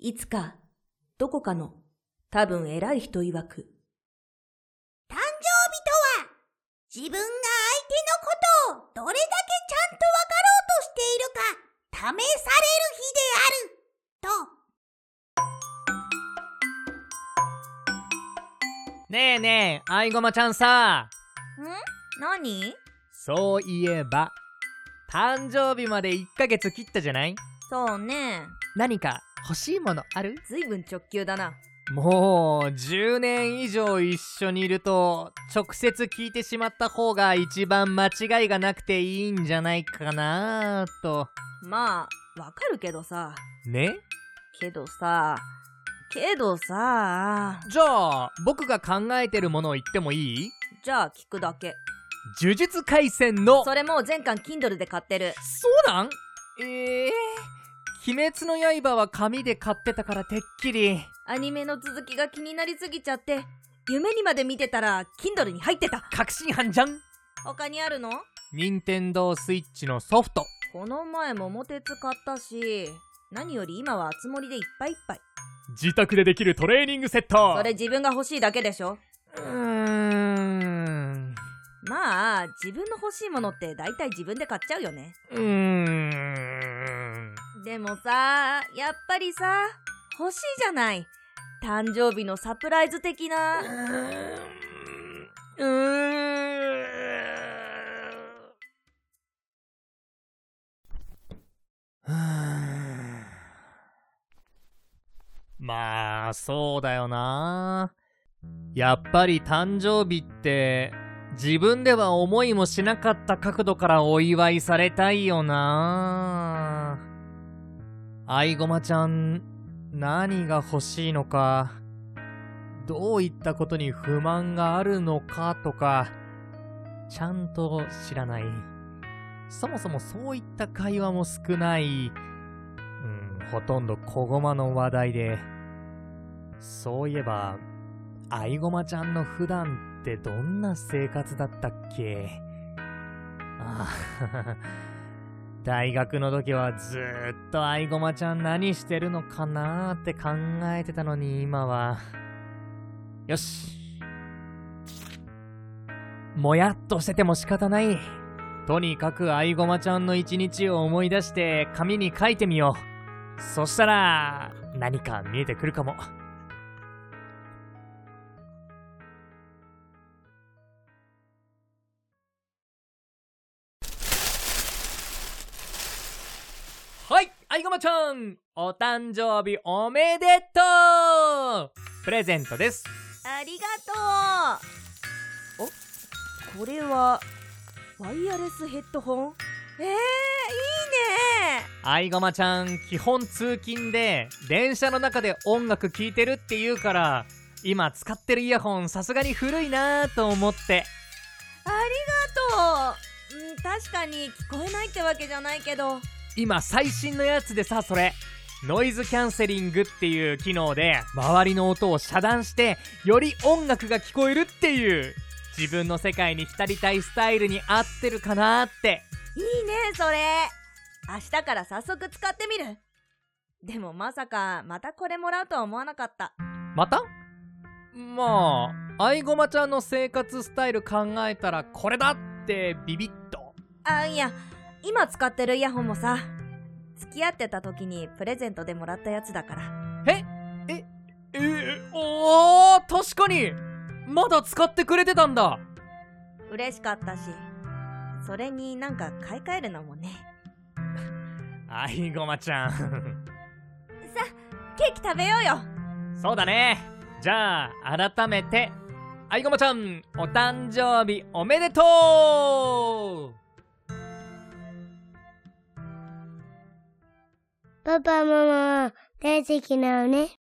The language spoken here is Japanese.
いつか、どこかの、多分偉い人曰く、誕生日とは、自分が相手のことをどれだけちゃんとわかろうとしているか、試される日である、と。ねえねえ、あいごまちゃんさ。ん？何？そういえば、誕生日まで1ヶ月切ったじゃない？そうね。何か欲しいものある？ずいぶん直球だな。もう10年以上一緒にいると直接聞いてしまった方が一番間違いがなくていいんじゃないかなとまあ、わかるけどさ。ね？けどさ、けどさ、じゃあ僕が考えてるものを言ってもいい？じゃあ聞くだけ。呪術廻戦のそれもう全巻 Kindle で買ってる。そうなん？ええー、鬼滅の刃は紙で買ってたからてっきり。アニメの続きが気になりすぎちゃって、夢にまで見てたら Kindle に入ってた。確信犯じゃん。他にあるの？任天堂スイッチのソフト。この前桃鉄買ったし、何より今はつ森でいっぱいいっぱい。自宅でできるトレーニングセット。それ自分が欲しいだけでしょ？うーん。まあ、自分の欲しいものって大体自分で買っちゃうよね。うーんでもさ、やっぱりさ、欲しいじゃない。誕生日のサプライズ的な。うーん。はあまあそうだよな。やっぱり誕生日って自分では思いもしなかった角度からお祝いされたいよな。あいごまちゃん何が欲しいのかどういったことに不満があるのかとかちゃんと知らない。そもそもそういった会話も少ない。うんほとんど小駒の話題で。そういえばあいごまちゃんの普段ってどんな生活だったっけ？ああ大学の時はずっとあいごまちゃん何してるのかなーって考えてたのに今は。よし。もやっとしてても仕方ない。とにかくあいごまちゃんの一日を思い出して紙に書いてみよう。そしたら何か見えてくるかも。い、ごまちゃん、お誕生日おめでとう!プレゼントです。ありがとう。おこれは、ワイヤレスヘッドホン？えー、いいね！あいごまちゃん、基本通勤で、電車の中で音楽聴いてるって言うから、今使ってるイヤホンさすがに古いなぁと思って。ありがとう。うん、確かに聞こえないってわけじゃないけど、今最新のやつでさ、それ。ノイズキャンセリングっていう機能で、周りの音を遮断して、より音楽が聞こえるっていう、自分の世界に浸りたいスタイルに合ってるかなって。いいねそれ明日から早速使ってみるでもまさか、またこれもらうとは思わなかった。また？まあ、あいごまちゃんの生活スタイル考えたらこれだってビビッと。あ、いや、今使ってるイヤホンもさ、付き合ってた時にプレゼントでもらったやつだから。えええおー確かにまだ使ってくれてたんだ嬉しかったし、それになんか買い替えるのもね。あいごまちゃん。さ、ケーキ食べようよそうだね。じゃあ、改めて、あいごまちゃん、お誕生日おめでとうパパママ大好きなのね。